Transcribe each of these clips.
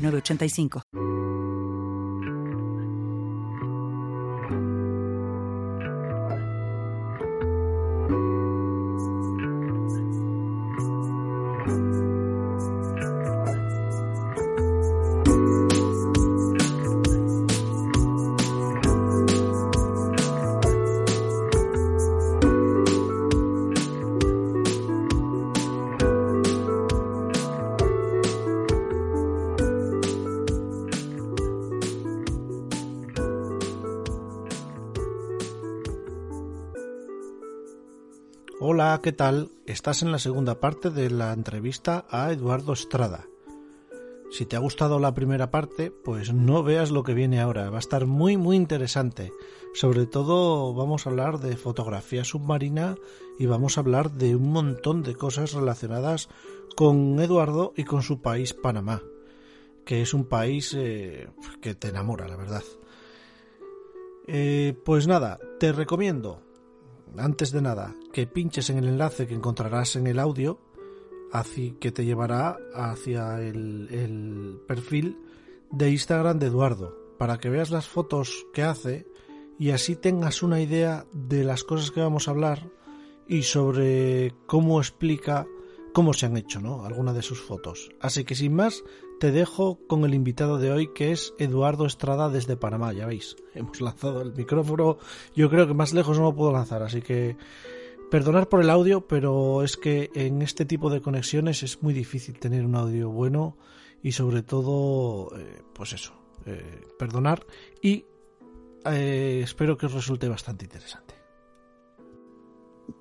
985. Hola, ¿qué tal? Estás en la segunda parte de la entrevista a Eduardo Estrada. Si te ha gustado la primera parte, pues no veas lo que viene ahora, va a estar muy muy interesante. Sobre todo vamos a hablar de fotografía submarina y vamos a hablar de un montón de cosas relacionadas con Eduardo y con su país Panamá, que es un país eh, que te enamora, la verdad. Eh, pues nada, te recomiendo antes de nada, que pinches en el enlace que encontrarás en el audio, así que te llevará hacia el, perfil de Instagram de Eduardo, para que veas las fotos que hace y así tengas una idea de las cosas que vamos a hablar y sobre cómo explica cómo se han hecho, ¿no? Algunas de sus fotos. Así que sin más, te dejo con el invitado de hoy que es Eduardo Estrada desde Panamá, ya veis. Hemos lanzado el micrófono, yo creo que más lejos no lo puedo lanzar, así que perdonar por el audio, pero es que en este tipo de conexiones es muy difícil tener un audio bueno y sobre todo, eh, pues eso, eh, perdonar y eh, espero que os resulte bastante interesante.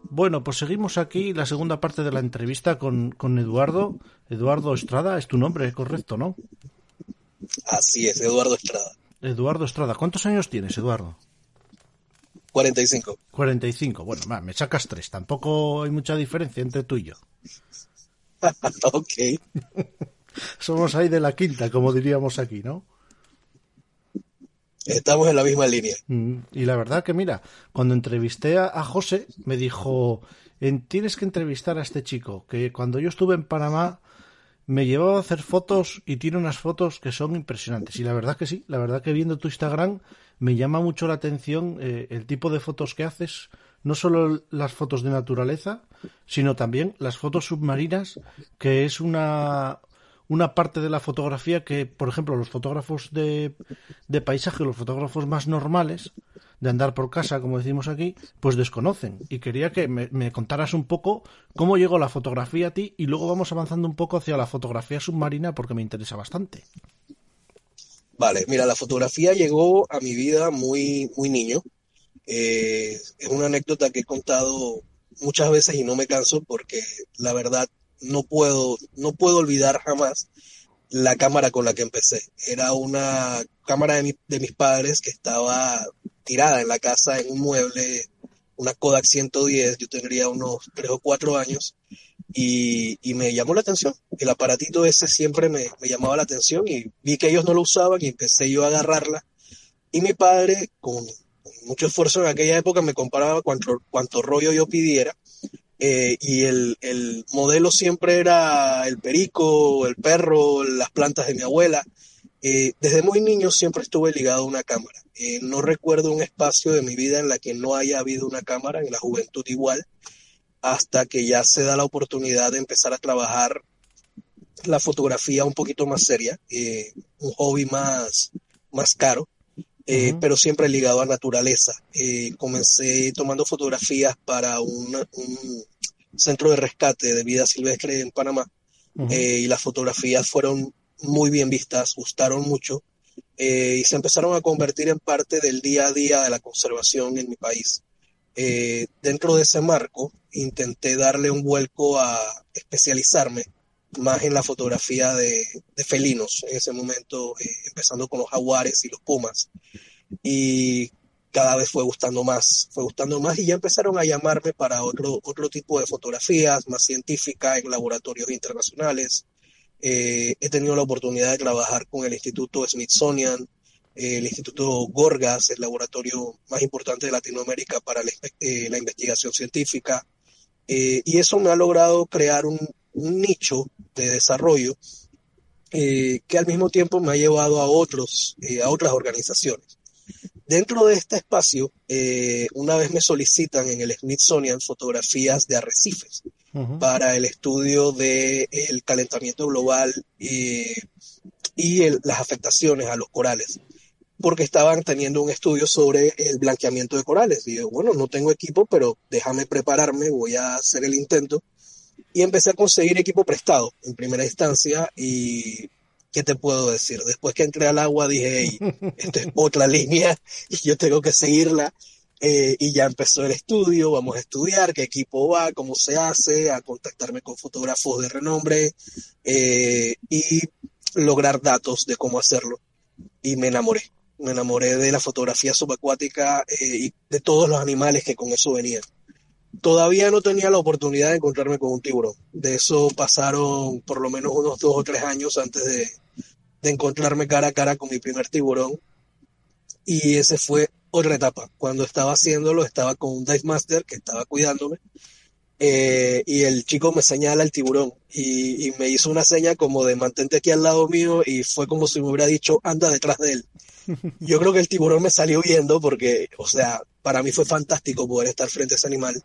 Bueno, pues seguimos aquí la segunda parte de la entrevista con, Eduardo. Eduardo Estrada, es tu nombre, correcto, ¿no? Así es, Eduardo Estrada. Eduardo Estrada. ¿Cuántos años tienes, Eduardo? 45. 45. Bueno, me sacas tres. Tampoco hay mucha diferencia entre tú y yo. ok. Somos ahí de la quinta, como diríamos aquí, ¿no? Estamos en la misma línea. Mm, y la verdad que mira, cuando entrevisté a, José, me dijo, tienes que entrevistar a este chico, que cuando yo estuve en Panamá me llevaba a hacer fotos y tiene unas fotos que son impresionantes. Y la verdad que sí, la verdad que viendo tu Instagram me llama mucho la atención eh, el tipo de fotos que haces, no solo las fotos de naturaleza, sino también las fotos submarinas, que es una, una parte de la fotografía que, por ejemplo, los fotógrafos de, paisaje, los fotógrafos más normales, de andar por casa, como decimos aquí, pues desconocen. Y quería que me, contaras un poco cómo llegó la fotografía a ti y luego vamos avanzando un poco hacia la fotografía submarina porque me interesa bastante. Vale, mira, la fotografía llegó a mi vida muy, muy niño. Eh, es una anécdota que he contado muchas veces y no me canso porque la verdad no puedo, no puedo olvidar jamás la cámara con la que empecé. Era una cámara de, de mis padres que estaba tirada en la casa en un mueble, una Kodak 110, yo tendría unos 3 o 4 años, y, me llamó la atención. El aparatito ese siempre me, llamaba la atención y vi que ellos no lo usaban y empecé yo a agarrarla. Y mi padre, con, mucho esfuerzo en aquella época, me comparaba cuanto, cuanto rollo yo pidiera eh, y el, el, modelo siempre era el perico, el perro, las plantas de mi abuela. Eh, desde muy niño siempre estuve ligado a una cámara. Eh, no recuerdo un espacio de mi vida en la que no haya habido una cámara, en la juventud igual, hasta que ya se da la oportunidad de empezar a trabajar la fotografía un poquito más seria, un hobby más, más caro. Pero siempre ligado a naturaleza. comencé tomando fotografías para un centro de rescate de vida silvestre en Panamá eh, y las fotografías fueron muy bien vistas, gustaron mucho eh, y se empezaron a convertir en parte del día a día de la conservación en mi país. Eh, dentro de ese marco intenté darle un vuelco a especializarme más en la fotografía de, felinos en ese momento, eh, empezando con los jaguares y los pumas. Y cada vez fue gustando más, fue gustando más y ya empezaron a llamarme para otro, otro tipo de fotografías, más científicas, en laboratorios internacionales. Eh, he tenido la oportunidad de trabajar con el Instituto Smithsonian, el Instituto Gorgas, el laboratorio más importante de Latinoamérica para la, eh, investigación científica. Eh, y eso me ha logrado crear un, nicho de desarrollo que al mismo tiempo me ha llevado a, otros, a otras organizaciones. Dentro de este espacio, una vez me solicitan en el Smithsonian fotografías de arrecifes para el estudio del calentamiento global y, las afectaciones a los corales, porque estaban teniendo un estudio sobre el blanqueamiento de corales. Y yo, bueno, no tengo equipo, pero déjame prepararme, voy a hacer el intento. Y empecé a conseguir equipo prestado en primera instancia y ¿qué te puedo decir? Después que entré al agua dije, hey, esta es otra línea y yo tengo que seguirla. Eh, y ya empezó el estudio, vamos a estudiar qué equipo va, cómo se hace, a contactarme con fotógrafos de renombre eh, y lograr datos de cómo hacerlo. Y me enamoré, me enamoré de la fotografía subacuática eh, y de todos los animales que con eso venían. Todavía no tenía la oportunidad de encontrarme con un tiburón. De eso pasaron por lo menos unos dos o tres años antes de, de encontrarme cara a cara con mi primer tiburón. Y ese fue otra etapa. Cuando estaba haciéndolo, estaba con un dive master que estaba cuidándome. Eh, y el chico me señala el tiburón y, me hizo una seña como de mantente aquí al lado mío y fue como si me hubiera dicho anda detrás de él. Yo creo que el tiburón me salió viendo porque, o sea, para mí fue fantástico poder estar frente a ese animal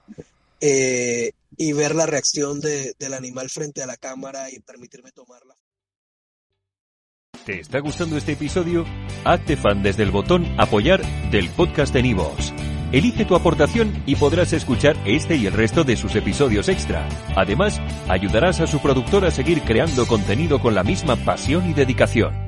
eh, y ver la reacción del animal frente a la cámara y permitirme tomarla. ¿Te está gustando este episodio? Hazte fan desde el botón Apoyar del podcast de Nivos. Elige tu aportación y podrás escuchar este y el resto de sus episodios extra. Además, ayudarás a su productor a seguir creando contenido con la misma pasión y dedicación.